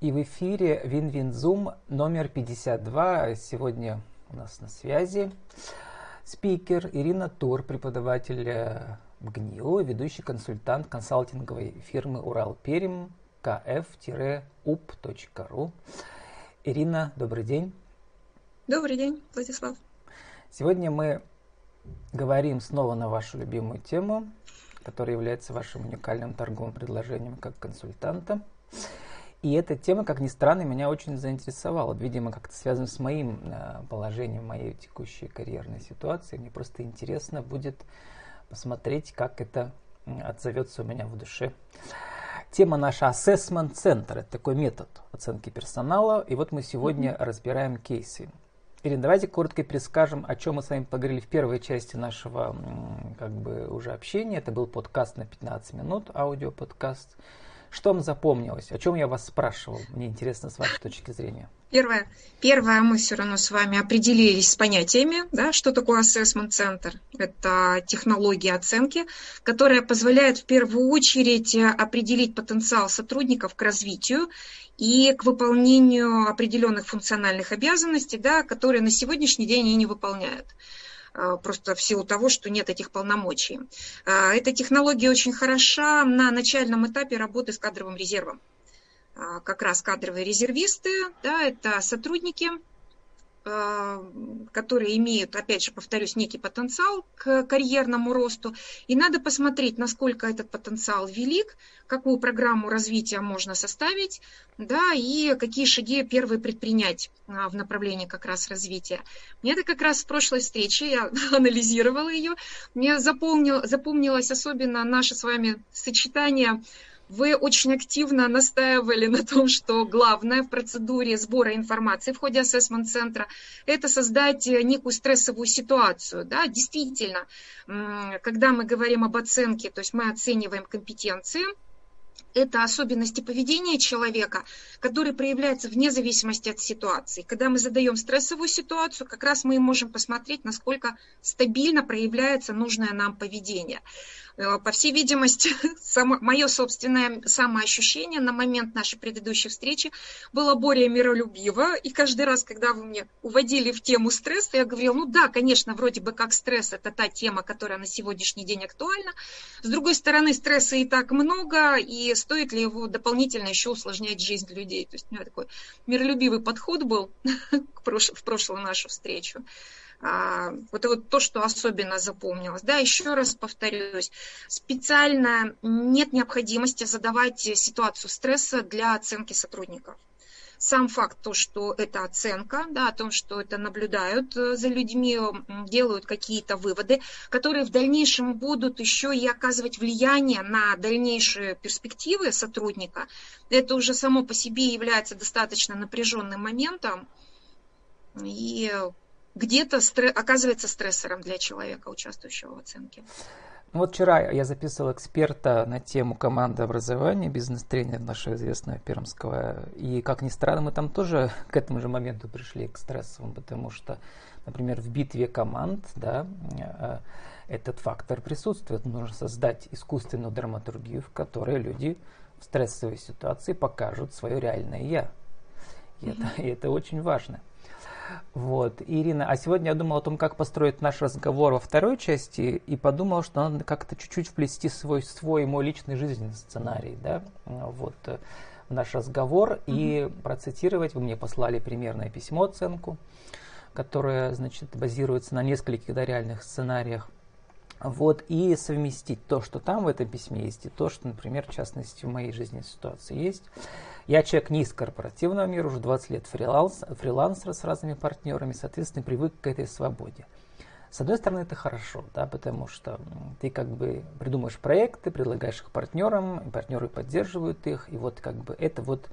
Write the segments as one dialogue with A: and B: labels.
A: И в эфире Win-Win Zoom номер 52. Сегодня у нас на связи спикер Ирина Тур, преподаватель э, МГНИУ, ведущий консультант консалтинговой фирмы Уралперим kf-up.ru. Ирина, добрый день.
B: Добрый день, Владислав.
A: Сегодня мы говорим снова на вашу любимую тему, которая является вашим уникальным торговым предложением как консультанта. И эта тема, как ни странно, меня очень заинтересовала. Видимо, как-то связано с моим э, положением, моей текущей карьерной ситуации. Мне просто интересно будет посмотреть, как это отзовется у меня в душе. Тема наша Assessment Center. Это такой метод оценки персонала. И вот мы сегодня mm-hmm. разбираем кейсы. Ирина, давайте коротко перескажем, о чем мы с вами поговорили в первой части нашего как бы уже общения. Это был подкаст на 15 минут, аудиоподкаст. подкаст что вам запомнилось? О чем я вас спрашивал? Мне интересно с вашей точки зрения.
B: Первое. Первое, мы все равно с вами определились с понятиями, да, что такое assessment center. Это технология оценки, которая позволяет в первую очередь определить потенциал сотрудников к развитию и к выполнению определенных функциональных обязанностей, да, которые на сегодняшний день они не выполняют. А, просто в силу того, что нет этих полномочий. А, эта технология очень хороша на начальном этапе работы с кадровым резервом. А, как раз кадровые резервисты, да, это сотрудники, которые имеют, опять же, повторюсь, некий потенциал к карьерному росту. И надо посмотреть, насколько этот потенциал велик, какую программу развития можно составить, да, и какие шаги первые предпринять а, в направлении как раз развития. Мне это как раз в прошлой встрече, я анализировала ее, мне запомнил, запомнилось особенно наше с вами сочетание вы очень активно настаивали на том, что главное в процедуре сбора информации в ходе ассессмент-центра – это создать некую стрессовую ситуацию. Да? Действительно, когда мы говорим об оценке, то есть мы оцениваем компетенции – это особенности поведения человека, которые проявляются вне зависимости от ситуации. Когда мы задаем стрессовую ситуацию, как раз мы можем посмотреть, насколько стабильно проявляется нужное нам поведение. Э, по всей видимости, само, мое собственное самоощущение на момент нашей предыдущей встречи было более миролюбиво. И каждый раз, когда вы мне уводили в тему стресса, я говорила, ну да, конечно, вроде бы как стресс – это та тема, которая на сегодняшний день актуальна. С другой стороны, стресса и так много, и стоит ли его дополнительно еще усложнять жизнь людей. То есть у меня такой миролюбивый подход был в прошлую нашу встречу. А, вот вот то, что особенно запомнилось. Да, еще раз повторюсь, специально нет необходимости задавать ситуацию стресса для оценки сотрудников сам факт то, что это оценка, да, о том, что это наблюдают э, за людьми, делают какие-то выводы, которые в дальнейшем будут еще и оказывать влияние на дальнейшие перспективы сотрудника, это уже само по себе является достаточно напряженным моментом. И где-то стр- оказывается стрессором для человека, участвующего в оценке.
A: Ну вот вчера я записывал эксперта на тему команды образования, бизнес-тренер нашего известного Пермского. И, как ни странно, мы там тоже к этому же моменту пришли, к стрессовым, потому что, например, в битве команд, да, э, этот фактор присутствует. Нужно создать искусственную драматургию, в которой люди в стрессовой ситуации покажут свое реальное «я». И, mm-hmm. это, и это очень важно. Вот, Ирина, а сегодня я думал о том, как построить наш разговор во второй части, и подумал, что надо как-то чуть-чуть вплести свой, свой мой личный жизненный сценарий, да, вот, в наш разговор, mm-hmm. и процитировать, вы мне послали примерное письмо, оценку, которое, значит, базируется на нескольких да, реальных сценариях, вот, и совместить то, что там в этом письме есть, и то, что, например, в частности, в моей жизненной ситуации есть. Я человек не из корпоративного мира, уже 20 лет фриланс, фрилансер с разными партнерами, соответственно, привык к этой свободе. С одной стороны, это хорошо, да, потому что ты как бы придумаешь проекты, предлагаешь их партнерам, и партнеры поддерживают их, и вот как бы это вот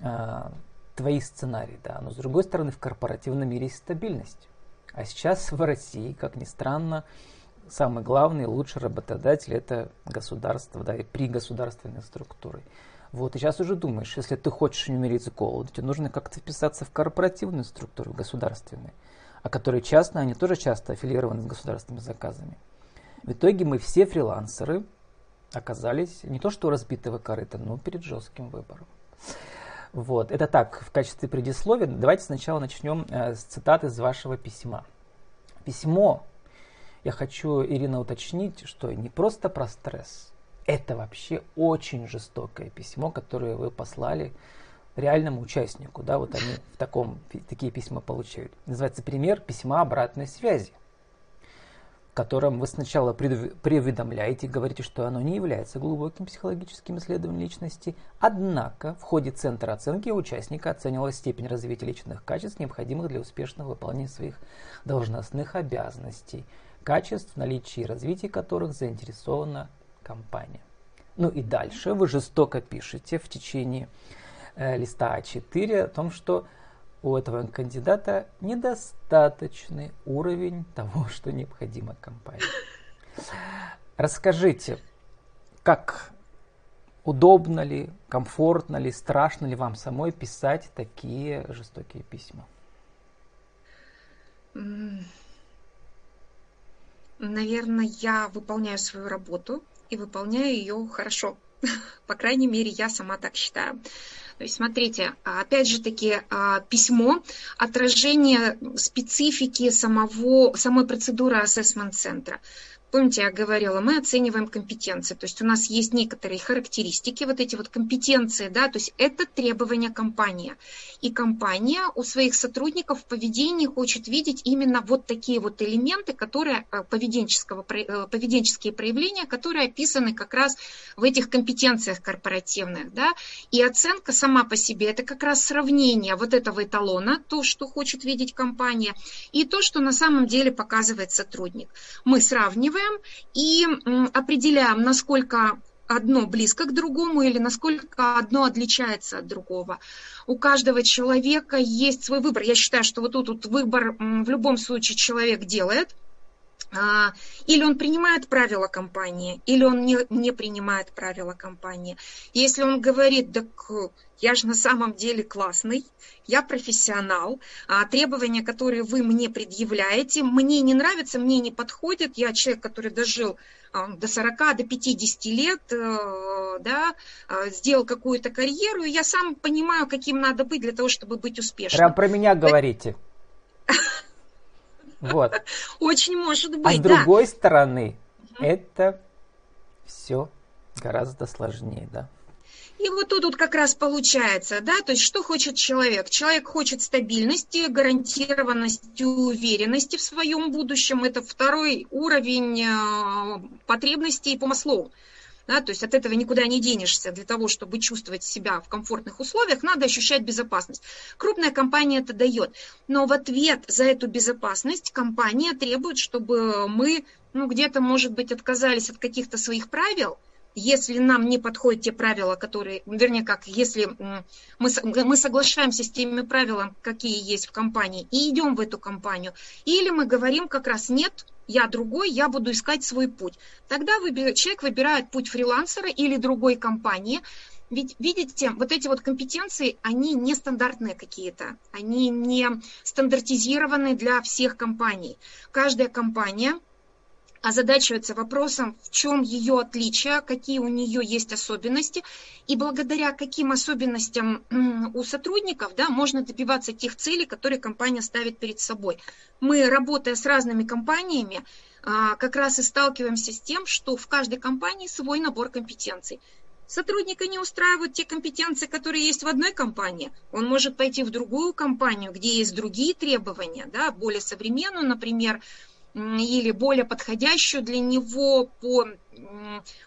A: э, твои сценарии, да. Но с другой стороны, в корпоративном мире есть стабильность. А сейчас в России, как ни странно, самый главный, лучший работодатель это государство, да, и при государственной структуре. Вот, и сейчас уже думаешь, если ты хочешь не умереть с голоду, тебе нужно как-то вписаться в корпоративную структуру, государственную, а которые частные, они тоже часто аффилированы с государственными заказами. В итоге мы все фрилансеры оказались не то что разбитого корыта, но перед жестким выбором. Вот, это так, в качестве предисловия. Давайте сначала начнем э, с цитаты из вашего письма. Письмо, я хочу, Ирина, уточнить, что не просто про стресс. Это вообще очень жестокое письмо, которое вы послали реальному участнику. Да, вот они в таком, такие письма получают. Называется пример письма обратной связи котором вы сначала преуведомляете, говорите, что оно не является глубоким психологическим исследованием личности, однако в ходе центра оценки участника оценивалась степень развития личных качеств, необходимых для успешного выполнения своих должностных обязанностей, качеств, наличия и развития которых заинтересована компания. Ну и дальше вы жестоко пишете в течение э, листа А4 о том, что у этого кандидата недостаточный уровень того, что необходимо компании. Расскажите, как удобно ли, комфортно ли, страшно ли вам самой писать такие жестокие письма?
B: Наверное, я выполняю свою работу и выполняю ее хорошо. По крайней мере, я сама так считаю. То есть, смотрите, опять же таки, а, письмо, отражение специфики самого, самой процедуры ассессмент-центра. Помните, я говорила, мы оцениваем компетенции, то есть у нас есть некоторые характеристики, вот эти вот компетенции, да, то есть это требования компании. И компания у своих сотрудников в поведении хочет видеть именно вот такие вот элементы, которые э, поведенческого, э, поведенческие проявления, которые описаны как раз в этих компетенциях корпоративных, да. И оценка сама по себе это как раз сравнение вот этого эталона, то, что хочет видеть компания, и то, что на самом деле показывает сотрудник. Мы сравниваем оцениваем и определяем, насколько одно близко к другому или насколько одно отличается от другого. У каждого человека есть свой выбор. Я считаю, что вот тут вот выбор в любом случае человек делает. А, или он принимает правила компании, или он не, не принимает правила компании. Если он говорит, так я же на самом деле классный, я профессионал, а требования, которые вы мне предъявляете, мне не нравятся, мне не подходят, я человек, который дожил а, до 40, до 50 лет, э, да, а, сделал какую-то карьеру, и я сам понимаю, каким надо быть для того, чтобы быть успешным.
A: Прям про меня говорите.
B: Вот. Очень может быть,
A: А с другой стороны, это все гораздо сложнее, да?
B: И вот тут, тут как раз получается, да, то есть что хочет человек? Человек хочет стабильности, гарантированности, уверенности в своем будущем. Это второй уровень э, потребностей по Маслоу. Да, то есть от этого никуда не денешься. Для того, чтобы чувствовать себя в комфортных условиях, надо ощущать безопасность. Крупная компания это дает. Но в ответ за эту безопасность компания требует, чтобы мы ну, где-то, может быть, отказались от каких-то своих правил – если нам не подходят те правила, которые, вернее, как, если мы, мы соглашаемся с теми правилами, какие есть в компании, и идем в эту компанию, или мы говорим как раз нет, я другой, я буду искать свой путь. Тогда выбир, человек выбирает путь фрилансера или другой компании, ведь, видите, вот эти вот компетенции, они не стандартные какие-то, они не стандартизированы для всех компаний. Каждая компания озадачивается вопросом, в чем ее отличия, какие у нее есть особенности, и благодаря каким особенностям у сотрудников да, можно добиваться тех целей, которые компания ставит перед собой. Мы, работая с разными компаниями, а, как раз и сталкиваемся с тем, что в каждой компании свой набор компетенций. Сотрудника не устраивают те компетенции, которые есть в одной компании. Он может пойти в другую компанию, где есть другие требования, да, более современную, например, или более подходящую для него по,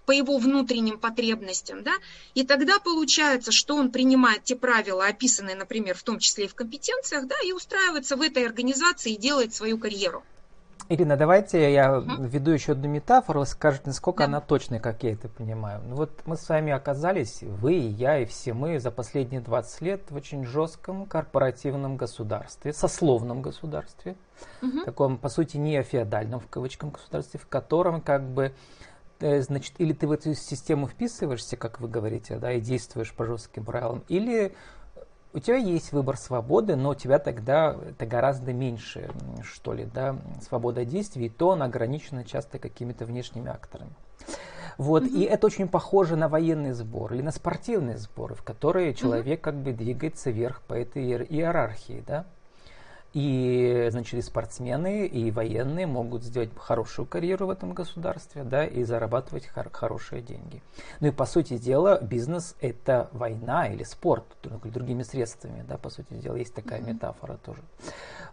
B: по его внутренним потребностям. Да? И тогда получается, что он принимает те правила, описанные, например, в том числе и в компетенциях, да, и устраивается в этой организации и делает свою карьеру.
A: Ирина, давайте я введу еще одну метафору, скажете, насколько да. она точная, как я это понимаю. Ну вот мы с вами оказались, вы и я, и все мы за последние 20 лет в очень жестком корпоративном государстве, сословном государстве, угу. таком, по сути, не феодальном, в кавычках, государстве, в котором как бы э, значит, или ты в эту систему вписываешься, как вы говорите, да, и действуешь по жестким правилам, или у тебя есть выбор свободы, но у тебя тогда это гораздо меньше, что ли, да, свобода действий, и то она ограничена часто какими-то внешними акторами. Вот, угу. и это очень похоже на военный сбор или на спортивные сборы, в которые человек угу. как бы двигается вверх по этой иерархии, да. И, значит, и спортсмены, и военные могут сделать хорошую карьеру в этом государстве, да, и зарабатывать хор- хорошие деньги. Ну и, по сути дела, бизнес – это война или спорт, другими средствами, да, по сути дела, есть такая mm-hmm. метафора тоже.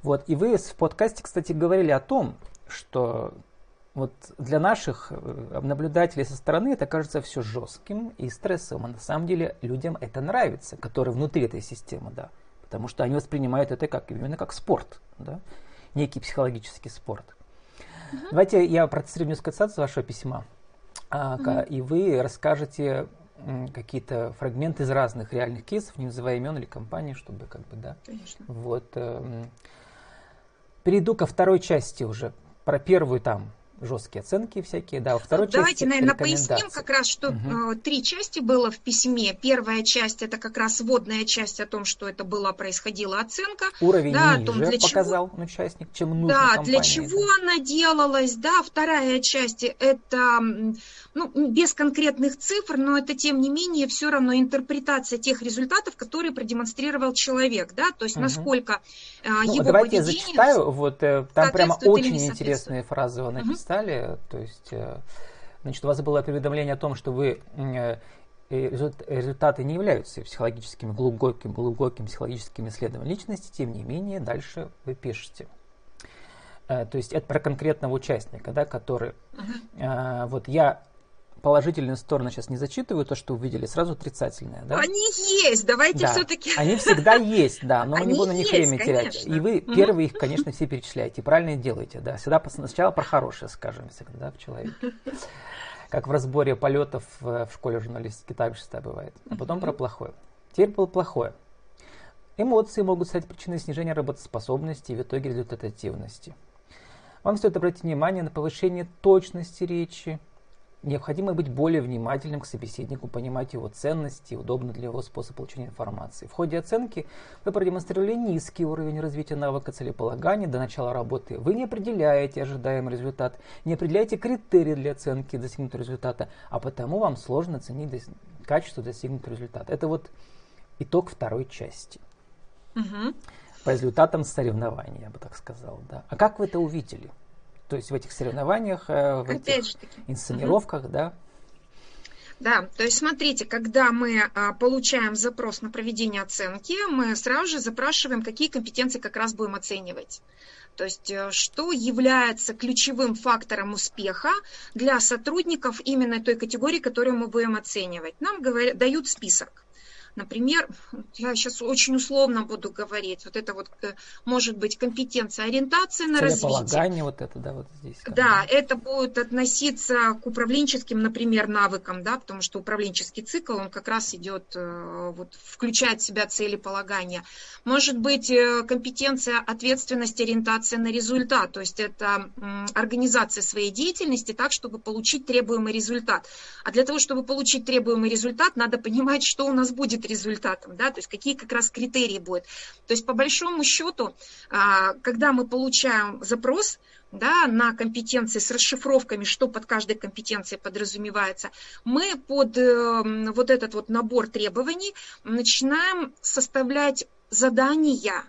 A: Вот, и вы в подкасте, кстати, говорили о том, что вот для наших э, наблюдателей со стороны это кажется все жестким и стрессовым, а на самом деле людям это нравится, которые внутри этой системы, да потому что они воспринимают это как, именно как спорт, да? некий психологический спорт. Угу. Давайте я процитирую несколько цитат вашего письма, угу. и вы расскажете какие-то фрагменты из разных реальных кейсов, не называя имен или компаний, чтобы как бы, да.
B: Конечно.
A: Вот. Э, перейду ко второй части уже. Про первую там жесткие оценки всякие, да. Во второй
B: Давайте,
A: части
B: наверное, поясним как раз, что угу. три части было в письме. Первая часть это как раз вводная часть о том, что это была происходила оценка.
A: Уровень
B: да,
A: ниже том, для показал чего... участник, чем нужно
B: Да,
A: компании,
B: для чего да. она делалась, да. Вторая часть это ну, без конкретных цифр, но это тем не менее все равно интерпретация тех результатов, которые продемонстрировал человек, да, то есть угу. насколько
A: ну, его давайте поведение... я зачитаю, вот э, там прямо очень интересные фразы вы написали. Угу стали. То есть, э, значит, у вас было уведомление о том, что вы э, результаты не являются психологическими, глубоким, глубоким психологическим исследованием личности, тем не менее, дальше вы пишете. Э, то есть это про конкретного участника, да, который... Uh-huh. Вот я положительные стороны сейчас не зачитываю, то, что увидели, сразу отрицательные. Да?
B: Они есть, давайте да. все-таки.
A: Они всегда есть, да, но мы не будем на них время терять. И вы первые их, конечно, все перечисляете, правильно делаете, да. Всегда сначала про хорошее скажем всегда в человеке. Как в разборе полетов в школе журналистики так всегда бывает. А потом про плохое. Теперь было плохое. Эмоции могут стать причиной снижения работоспособности и в итоге результативности. Вам стоит обратить внимание на повышение точности речи, Необходимо быть более внимательным к собеседнику, понимать его ценности, удобно для его способ получения информации. В ходе оценки вы продемонстрировали низкий уровень развития навыка целеполагания до начала работы. Вы не определяете ожидаемый результат, не определяете критерии для оценки достигнутого результата, а потому вам сложно оценить дос... качество достигнутого результата. Это вот итог второй части. Угу. По результатам соревнований, я бы так сказал. Да. А как вы это увидели? То есть в этих соревнованиях, э, в этих инсценировках, угу. да?
B: Да, то есть смотрите, когда мы а, получаем запрос на проведение оценки, мы сразу же запрашиваем, какие компетенции как раз будем оценивать. То есть э, что является ключевым фактором успеха для сотрудников именно той категории, которую мы будем оценивать. Нам говорят, дают список. Например, я сейчас очень условно буду говорить, вот это вот э, может быть компетенция ориентации на развитие.
A: вот это, да, вот здесь.
B: Да, это будет относиться к управленческим, например, навыкам, да, потому что управленческий цикл, он как раз идет, э, вот, включает в себя целеполагание. Может быть, э, компетенция ответственности, ориентация на результат, то есть это организация своей деятельности так, чтобы получить требуемый результат. А для того, чтобы получить требуемый результат, надо понимать, что у нас будет будет результатом, да, то есть какие как раз критерии будут. То есть по большому счету, а, когда мы получаем запрос, да, на компетенции с расшифровками, что под каждой компетенцией подразумевается, мы под э, вот этот вот набор требований начинаем составлять задания,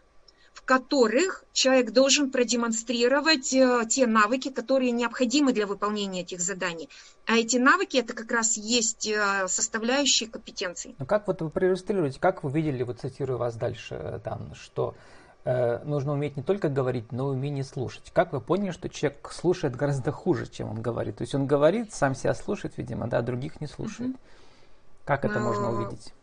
B: в которых человек должен продемонстрировать э, те навыки, которые необходимы для выполнения этих заданий. А эти навыки это как раз есть э, составляющие компетенций.
A: Ну как вот вы проиллюстрируете, как вы видели, вот цитирую вас дальше, э, там, что э, нужно уметь не только говорить, но и умение слушать. Как вы поняли, что человек слушает гораздо хуже, чем он говорит? То есть он говорит, сам себя слушает, видимо, да, а других не слушает. Как это можно увидеть?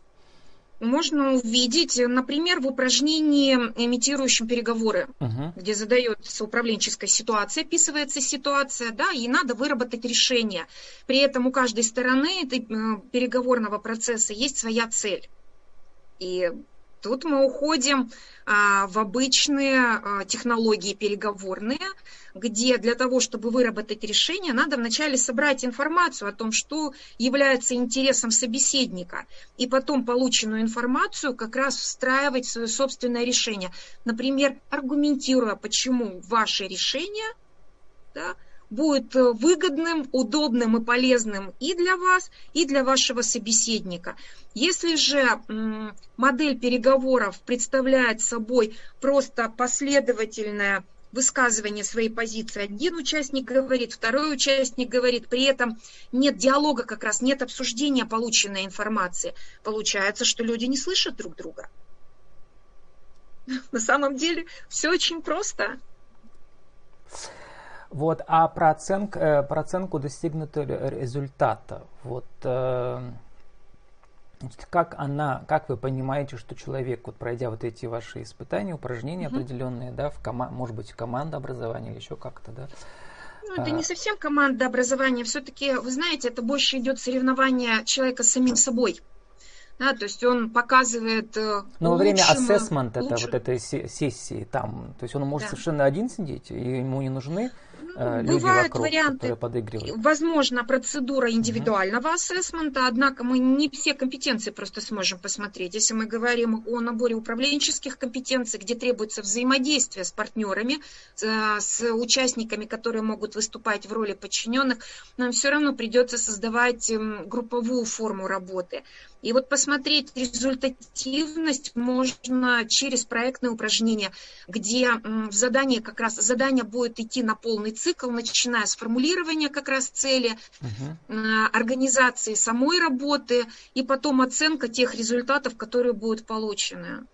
B: Можно увидеть, например, в упражнении, имитирующем переговоры, uh-huh. где задается управленческая ситуация, описывается ситуация, да, и надо выработать решение. При этом у каждой стороны э, переговорного процесса есть своя цель. И Тут мы уходим а, в обычные а, технологии переговорные, где для того, чтобы выработать решение, надо вначале собрать информацию о том, что является интересом собеседника, и потом полученную информацию как раз встраивать в свое собственное решение. Например, аргументируя, почему ваше решение да, будет э, выгодным, удобным и полезным и для вас, и для вашего собеседника. Если же модель переговоров представляет собой просто последовательное высказывание своей позиции. Один участник говорит, второй участник говорит, при этом нет диалога как раз, нет обсуждения полученной информации. Получается, что люди не слышат друг друга. На самом деле все очень просто.
A: Вот, а про, оценку, э, про оценку достигнутого результата. Вот, э, как она, как вы понимаете, что человек, вот пройдя вот эти ваши испытания, упражнения mm-hmm. определенные, да, в кома- может быть, в командообразовании или еще как-то, да?
B: Ну, это а... не совсем команда образования. Все-таки, вы знаете, это больше идет соревнование человека с самим собой. Да, то есть он показывает
A: э, Но лучшим, во время ассессмента, это вот этой сессии там, то есть он может да. совершенно один сидеть, и ему не нужны Э, люди
B: Бывают
A: вокруг,
B: варианты, возможно, процедура индивидуального угу. ассессмента, однако мы не все компетенции просто сможем посмотреть. Если мы говорим о наборе управленческих компетенций, где требуется взаимодействие с партнерами, э, с участниками, которые могут выступать в роли подчиненных, нам все равно придется создавать эм, групповую форму работы. И вот посмотреть результативность можно через проектные упражнения, где в задании как раз задание будет идти на полный цикл, начиная с формулирования как раз цели, угу. организации самой работы и потом оценка тех результатов, которые будут получены.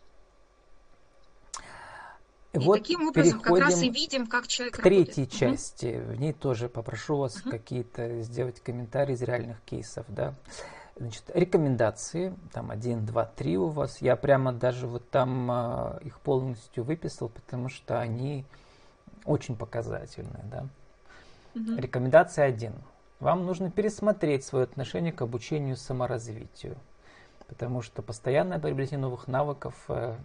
A: И вот таким образом как раз и видим, как человек к третьей работает. части. Угу. В ней тоже попрошу вас угу. какие-то сделать комментарии из реальных кейсов, да. Значит, рекомендации, там один, два, три у вас. Я прямо даже вот там э, их полностью выписал, потому что они очень показательные, да. Угу. Рекомендация один. Вам нужно пересмотреть свое отношение к обучению саморазвитию, потому что постоянное приобретение новых навыков э,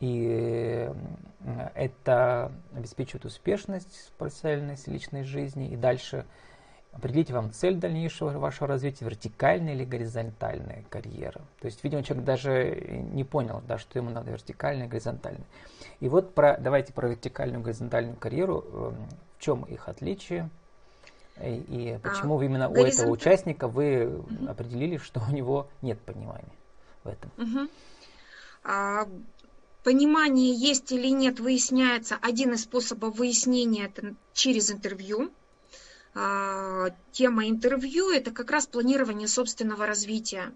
A: и э, это обеспечивает успешность профессиональной личной жизни и дальше – Определите вам цель дальнейшего вашего развития, вертикальная или горизонтальная карьера. То есть, видимо, человек даже не понял, да, что ему надо вертикальная, горизонтальная. И вот про, давайте про вертикальную, горизонтальную карьеру, эм, в чем их отличие, и, и почему а, именно горизонт... у этого участника вы угу. определили, что у него нет понимания в этом.
B: Угу. А, понимание есть или нет выясняется. Один из способов выяснения это через интервью. А, тема интервью – это как раз планирование собственного развития.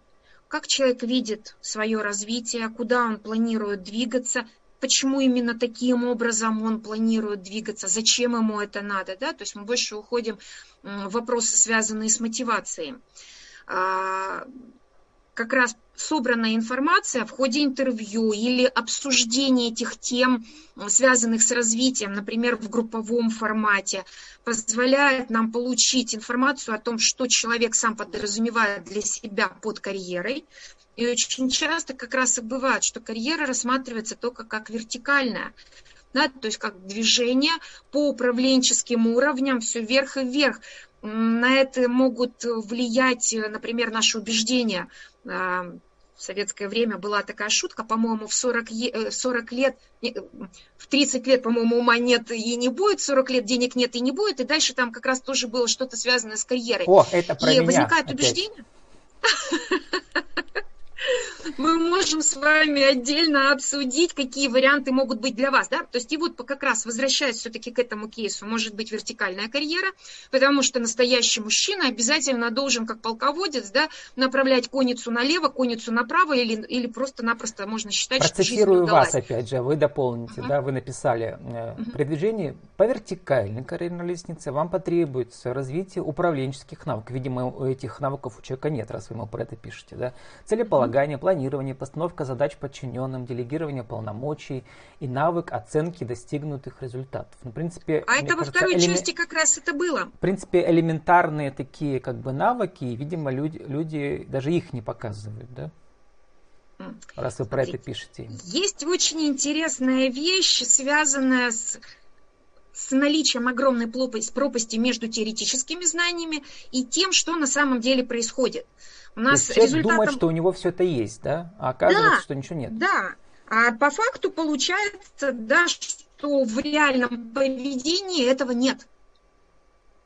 B: Как человек видит свое развитие, куда он планирует двигаться, почему именно таким образом он планирует двигаться, зачем ему это надо. Да? То есть мы больше уходим в вопросы, связанные с мотивацией. Как раз собранная информация в ходе интервью или обсуждения этих тем, связанных с развитием, например, в групповом формате, позволяет нам получить информацию о том, что человек сам подразумевает для себя под карьерой. И очень часто как раз и бывает, что карьера рассматривается только как вертикальная, да, то есть как движение по управленческим уровням, все вверх и вверх. На это могут влиять, например, наши убеждения – в советское время была такая шутка, по-моему, в 40, 40 э, лет, в 30 лет, по-моему, ума нет и не будет, в 40 лет денег нет и не будет, и дальше там как раз тоже было что-то связанное с карьерой.
A: О, это про
B: и
A: меня
B: возникает
A: опять.
B: убеждение. мы можем с вами отдельно обсудить, какие варианты могут быть для вас. Да? То есть и вот как раз возвращаясь все-таки к этому кейсу, может быть вертикальная карьера, потому что настоящий мужчина обязательно должен, как полководец, да, направлять конницу налево, конницу направо или, или просто-напросто можно считать,
A: Процитирую что вас, опять же, вы дополните, uh-huh. да, вы написали, э, uh-huh. при движении по вертикальной карьерной лестнице вам потребуется развитие управленческих навыков. Видимо, у этих навыков у человека нет, раз вы ему про это пишете. Да? Целеполагание, uh-huh. Планирование, постановка задач подчиненным, делегирование полномочий и навык оценки достигнутых результатов. Ну, в принципе,
B: а это во второй элемен... части как раз это было.
A: В принципе, элементарные такие как бы навыки, и, видимо, люди, люди даже их не показывают, да? Раз вы Смотрите, про это пишете.
B: Есть очень интересная вещь, связанная с с наличием огромной пропасти между теоретическими знаниями и тем, что на самом деле происходит.
A: У нас есть результатом... думает, что у него все это есть, да? А оказывается, да, что ничего нет.
B: Да, а по факту получается, да, что в реальном поведении этого нет.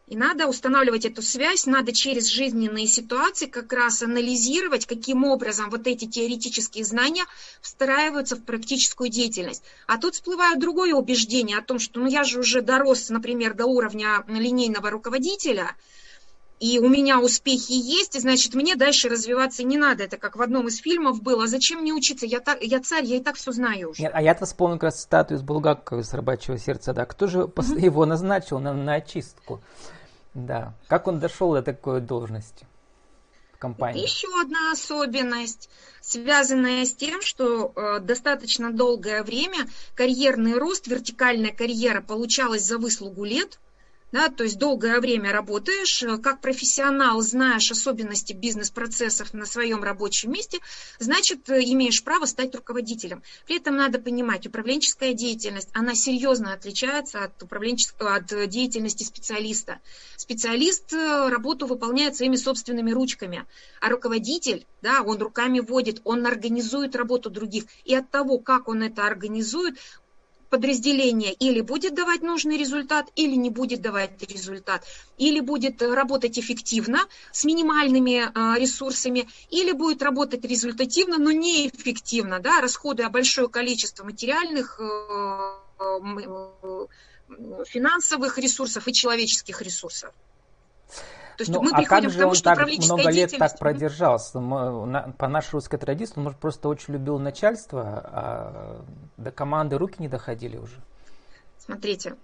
B: И надо устанавливать эту связь, надо через жизненные ситуации как раз анализировать, каким образом вот эти теоретические знания встраиваются в практическую деятельность. А тут всплывает другое убеждение о том, что ну я же уже дорос, например, до уровня линейного руководителя, и у меня успехи есть, и значит, мне дальше развиваться не надо. Это как в одном из фильмов было. Зачем мне учиться? Я, так, я царь, я и так все знаю уже.
A: Нет, а я-то вспомнил как раз цитату из Булгакова, из «Рабочего сердца». Да, кто же mm-hmm. его назначил на, на очистку? Да. Как он дошел до такой должности в компании?
B: Еще одна особенность, связанная с тем, что э, достаточно долгое время карьерный рост, вертикальная карьера получалась за выслугу лет – да, то есть долгое время работаешь, э, как профессионал знаешь особенности бизнес-процессов на своем рабочем месте, значит, э, имеешь право стать руководителем. При этом надо понимать, управленческая деятельность, она серьезно отличается от, управленческого, от деятельности специалиста. Специалист э, работу выполняет своими собственными ручками, а руководитель, да, он руками водит, он организует работу других. И от того, как он это организует, подразделение или будет давать нужный результат, или не будет давать результат, или будет работать эффективно с минимальными а, ресурсами, или будет работать результативно, но неэффективно, да, расходуя большое количество материальных, э, э, финансовых ресурсов и человеческих ресурсов.
A: То есть ну, мы а приходим как же к тому, он что так много лет так продержался? По нашей русской традиции он, может, просто очень любил начальство, а до команды руки не доходили уже.
B: Смотрите,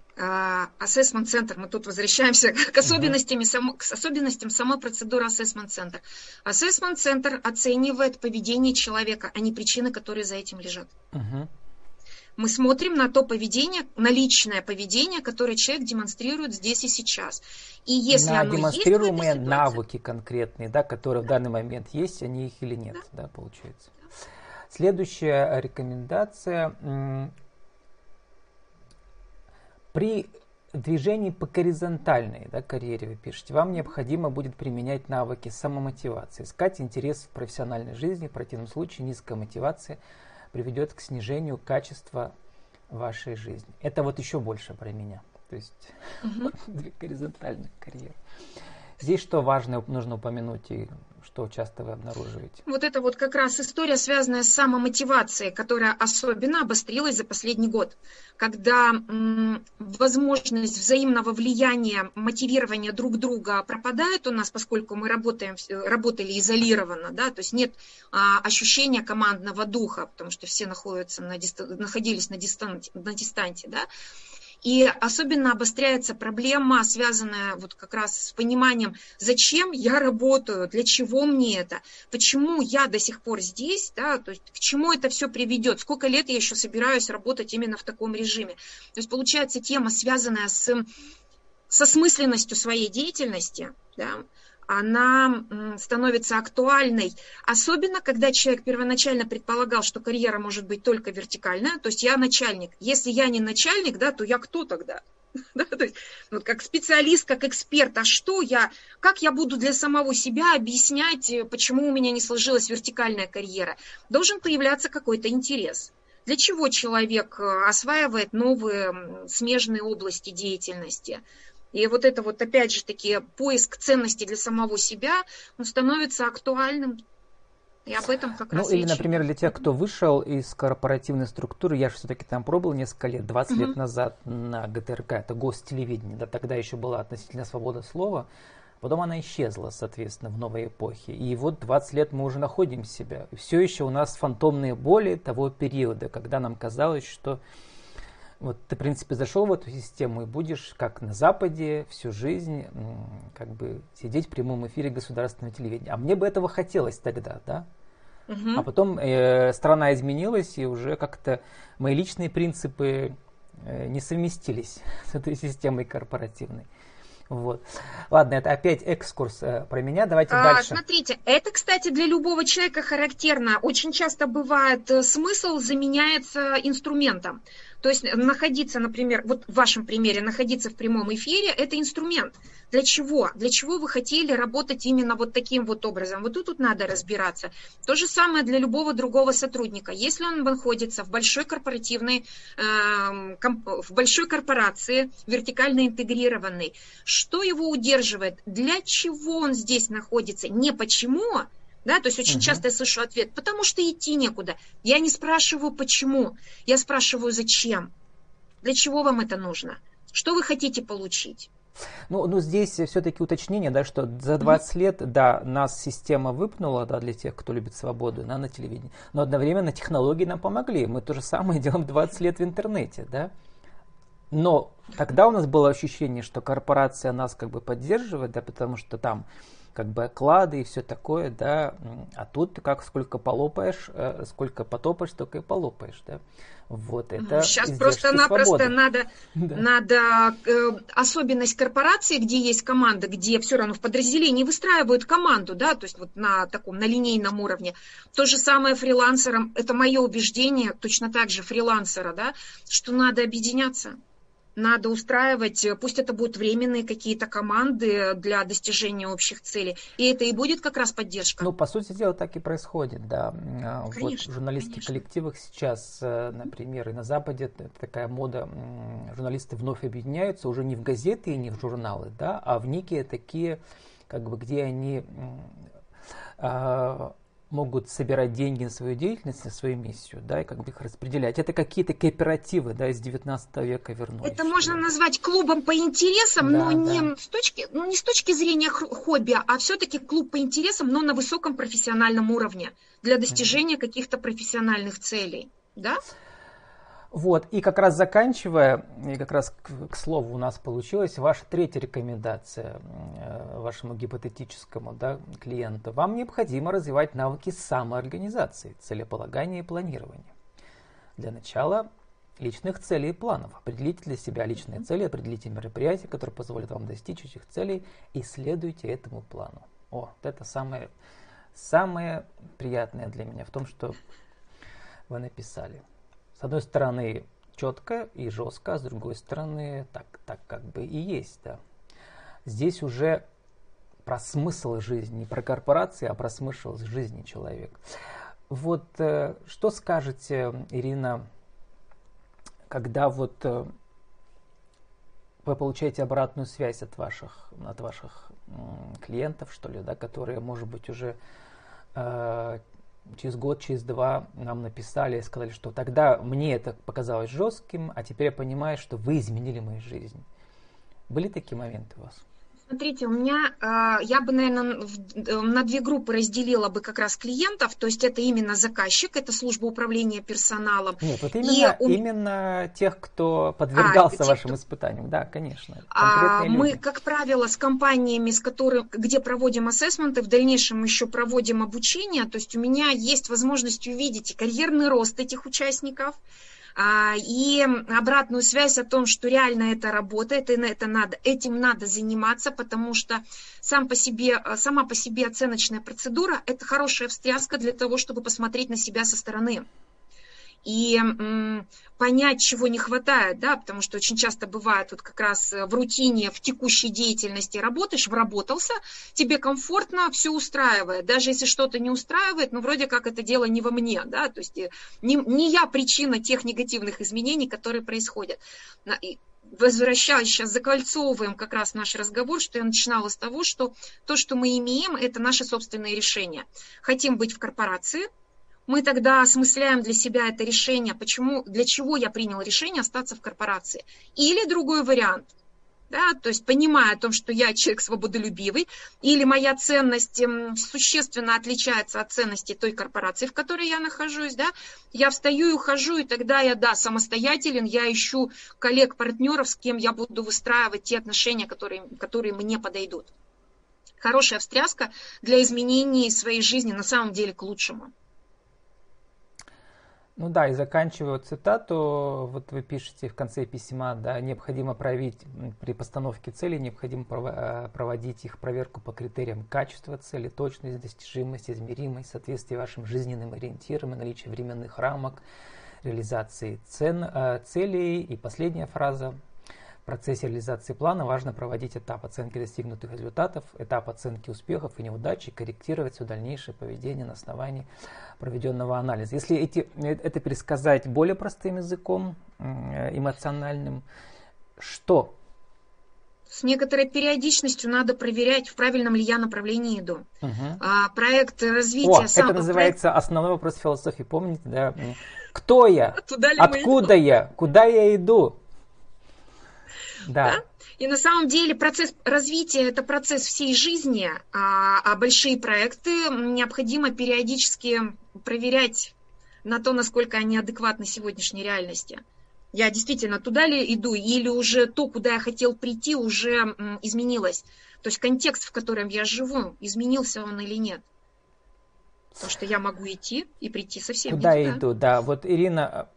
B: ассессмент центр, мы тут возвращаемся к особенностям, uh-huh. к особенностям самой процедуры ассессмент центр. Ассессмент центр оценивает поведение человека, а не причины, которые за этим лежат. Uh-huh мы смотрим на то поведение, на личное поведение, которое человек демонстрирует здесь и сейчас. И если на оно
A: демонстрируемые
B: есть
A: навыки конкретные, да, которые да. в данный момент есть, они их или нет, да, да получается. Следующая рекомендация. При движении по горизонтальной да, карьере, вы пишете, вам необходимо будет применять навыки самомотивации, искать интерес в профессиональной жизни, в противном случае низкая мотивация – приведет к снижению качества вашей жизни. Это вот еще больше про меня. То есть угу. две горизонтальных карьеры. Здесь что важное нужно упомянуть и что часто вы обнаруживаете?
B: Вот это вот как раз история, связанная с самомотивацией, которая особенно обострилась за последний год, когда м, возможность взаимного влияния, мотивирования друг друга пропадает у нас, поскольку мы работаем, работали изолированно, да, то есть нет а, ощущения командного духа, потому что все находятся на находились на дистанте, на дистанте, да, и особенно обостряется проблема, связанная вот как раз с пониманием, зачем я работаю, для чего мне это, почему я до сих пор здесь, да, то есть к чему это все приведет, сколько лет я еще собираюсь работать именно в таком режиме. То есть получается тема, связанная с, со смысленностью своей деятельности, да, она становится актуальной, особенно когда человек первоначально предполагал, что карьера может быть только вертикальная, то есть я начальник. Если я не начальник, да, то я кто тогда? Да, то есть, вот как специалист, как эксперт, а что я, как я буду для самого себя объяснять, э, почему у меня не сложилась вертикальная карьера? Должен появляться какой-то интерес. Для чего человек э, осваивает новые смежные области деятельности? И вот это вот, опять же таки, поиск ценности для самого себя, он становится актуальным и об этом как
A: ну,
B: раз
A: или, речь. например, для тех, кто вышел из корпоративной структуры, я же все-таки там пробовал несколько лет, 20 uh-huh. лет назад на ГТРК, это гостелевидение, да, тогда еще была относительно свобода слова, потом она исчезла, соответственно, в новой эпохе. И вот 20 лет мы уже находим себя. Все еще у нас фантомные боли того периода, когда нам казалось, что вот ты, в принципе, зашел в эту систему и будешь, как на Западе, всю жизнь как бы сидеть в прямом эфире государственного телевидения. А мне бы этого хотелось тогда, да? Угу. А потом э, страна изменилась, и уже как-то мои личные принципы э, не совместились с этой системой корпоративной. Вот. Ладно, это опять экскурс э, про меня. Давайте а, дальше.
B: Смотрите, это, кстати, для любого человека характерно. Очень часто бывает, э, смысл заменяется инструментом. То есть находиться, например, вот в вашем примере, находиться в прямом эфире – это инструмент. Для чего? Для чего вы хотели работать именно вот таким вот образом? Вот тут, тут надо разбираться. То же самое для любого другого сотрудника. Если он находится в большой корпоративной, э, в большой корпорации, вертикально интегрированной, что его удерживает? Для чего он здесь находится? Не почему, да, то есть очень uh часто я слышу ответ, потому что идти некуда. Я не спрашиваю почему, я спрашиваю зачем. Для чего вам это нужно? Что вы хотите получить?
A: Ну, ну здесь все-таки уточнение, да, что за 20 mm-hmm. лет, да, нас система выпнула, да, для тех, кто любит свободу, да, на телевидении, но одновременно технологии нам помогли. Мы то же самое делаем 20 лет в интернете, да. Но тогда у нас было ощущение, что корпорация нас как бы поддерживает, да, потому что там как бы оклады и все такое, да, а тут как сколько полопаешь, э, сколько потопаешь, столько и полопаешь, да. Вот это
B: Сейчас просто-напросто надо, да. надо э, особенность корпорации, где есть команда, где все равно в подразделении выстраивают команду, да, то есть вот на таком, на линейном уровне. То же самое фрилансерам, это мое убеждение, точно так же фрилансера, да, что надо объединяться надо устраивать, э, пусть это будут временные какие-то команды для достижения общих целей. И это и будет как раз поддержка.
A: Ну, по сути дела, так и происходит, да. А, конечно, вот в журналистских конечно. коллективах сейчас, э, например, и на Западе такая мода, журналисты вновь объединяются уже не в газеты и не в журналы, да, а в некие такие, как бы, где они а, могут собирать деньги на свою деятельность, на свою миссию, да, и как бы их распределять. Это какие-то кооперативы, да, из 19 века вернулись.
B: Это можно назвать клубом по интересам, да, но не, да. с точки, ну, не с точки зрения хобби, а все-таки клуб по интересам, но на высоком профессиональном уровне для достижения mm-hmm. каких-то профессиональных целей, да?
A: Вот, и как раз заканчивая, и как раз к, к слову у нас получилась ваша третья рекомендация э, вашему гипотетическому да, клиенту. Вам необходимо развивать навыки самоорганизации, целеполагания и планирования. Для начала личных целей и планов. Определите для себя личные цели, определите мероприятия, которые позволят вам достичь этих целей, и следуйте этому плану. О, вот это самое, самое приятное для меня в том, что вы написали – с одной стороны четко и жестко, а с другой стороны так, так как бы и есть. Да. Здесь уже про смысл жизни, не про корпорации, а про смысл жизни человека. Вот э, что скажете, Ирина, когда вот э, вы получаете обратную связь от ваших, от ваших клиентов, что ли, да, которые, может быть, уже э, через год, через два нам написали и сказали, что тогда мне это показалось жестким, а теперь я понимаю, что вы изменили мою жизнь. Были такие моменты у вас?
B: Смотрите, у меня, а, я бы, наверное, э, на две группы разделила бы как раз клиентов, то есть это именно заказчик, это служба управления персоналом.
A: Нет, вот именно, и именно тех, кто подвергался а, вашим тех, испытаниям, да, конечно.
B: А, мы, как правило, с компаниями, с которыми, где проводим ассессменты, в дальнейшем еще проводим обучение, то есть у меня есть возможность увидеть карьерный рост этих участников, а, и обратную связь о том, что реально это работает, и это надо, этим надо заниматься, потому что сам по себе, сама по себе оценочная процедура – это хорошая встряска для того, чтобы посмотреть на себя со стороны и понять, чего не хватает, да, потому что очень часто бывает вот как раз в рутине, в текущей деятельности работаешь, вработался, тебе комфортно, все устраивает, даже если что-то не устраивает, ну, вроде как это дело не во мне, да, то есть э, не, не я причина тех негативных изменений, которые происходят. Возвращаясь, сейчас закольцовываем как раз наш разговор, что я начинала с того, что то, что мы имеем, это наши собственные решения. Хотим быть в корпорации – мы тогда осмысляем для себя это решение, почему, для чего я принял решение остаться в корпорации. Или другой вариант, да, то есть понимая о том, что я человек свободолюбивый, или моя ценность эм, существенно отличается от ценности той корпорации, в которой я нахожусь, да, я встаю и ухожу, и тогда я, да, самостоятелен, я ищу коллег, партнеров, с кем я буду выстраивать те отношения, которые, которые мне подойдут. Хорошая встряска для изменений своей жизни на самом деле к лучшему.
A: Ну да, и заканчивая цитату, вот вы пишете в конце письма, да, необходимо проявить при постановке целей, необходимо э, проводить их проверку по критериям качества цели, точность, достижимость, измеримость, соответствие вашим жизненным ориентирам и наличие временных рамок, реализации цен, э, целей. И последняя фраза. В процессе реализации плана важно проводить этап оценки достигнутых результатов, этап оценки успехов и неудач и корректировать все дальнейшее поведение на основании проведенного анализа. Если эти, это пересказать более простым языком, эмоциональным, что
B: с некоторой периодичностью надо проверять, в правильном ли я направлении иду. Угу. А, проект развития...
A: О, сам... это называется проект... основной вопрос философии, помните, да? Кто я? Откуда я? Куда я иду?
B: Да. да? И на самом деле процесс развития – это процесс всей жизни, а, а большие проекты необходимо периодически проверять на то, насколько они адекватны сегодняшней реальности. Я действительно туда ли иду, или уже то, куда я хотел прийти, уже изменилось. То есть контекст, в котором я живу, изменился он или нет. Потому что я могу идти и прийти совсем
A: Куда я иду, да. Вот, Ирина, Э,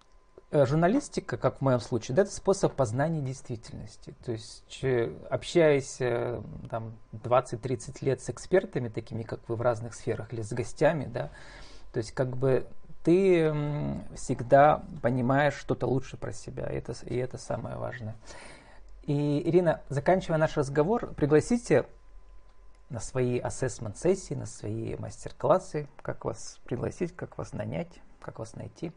A: журналистика, как в моем случае, да, это способ познания действительности. То есть, общаясь э, там 20-30 лет с экспертами, такими как вы в разных сферах, или с гостями, да, то есть как бы ты всегда понимаешь что-то лучше про себя, и это, и это самое важное. И, Ирина, заканчивая наш разговор, пригласите на свои ассессмент-сессии, на свои мастер-классы, как вас пригласить, как вас нанять, как вас найти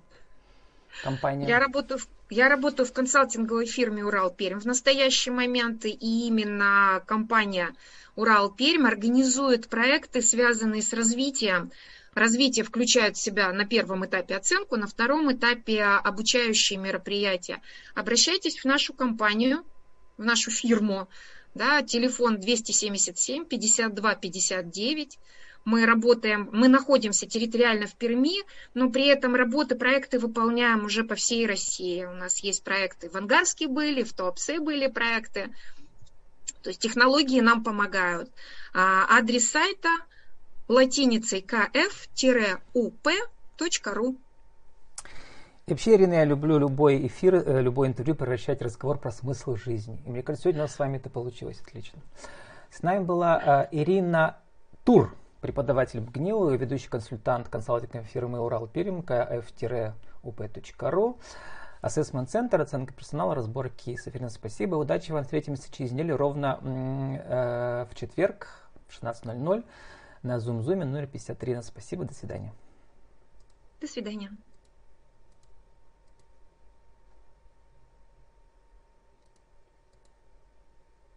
B: компания? Я работаю, в, я работаю в консалтинговой фирме Урал Пермь в настоящий момент, и именно компания Урал Пермь организует проекты, связанные с развитием. Развитие включает в себя на первом этапе оценку, на втором этапе обучающие мероприятия. Обращайтесь в нашу компанию, в нашу фирму, да, телефон 277 52 59 мы работаем, мы находимся территориально в Перми, но при этом работы, проекты выполняем уже по всей России. У нас есть проекты в Ангарске были, в Туапсе были проекты. То есть технологии нам помогают. А, адрес сайта латиницей kf-up.ru
A: и вообще, Ирина, я люблю любой эфир, э, любой интервью превращать разговор про смысл жизни. И мне кажется, сегодня у нас с вами это получилось отлично. С нами была э, Ирина Тур, преподаватель БГНИУ, ведущий консультант консалтинговой фирмы Урал Пермь, kf-up.ru, Ассессмент центр, оценка персонала, разбор кейсов. Ирина, спасибо. Удачи вам. Встретимся через неделю ровно э, в четверг в 16.00 на Zoom Zoom 053. Спасибо. До свидания.
B: До свидания.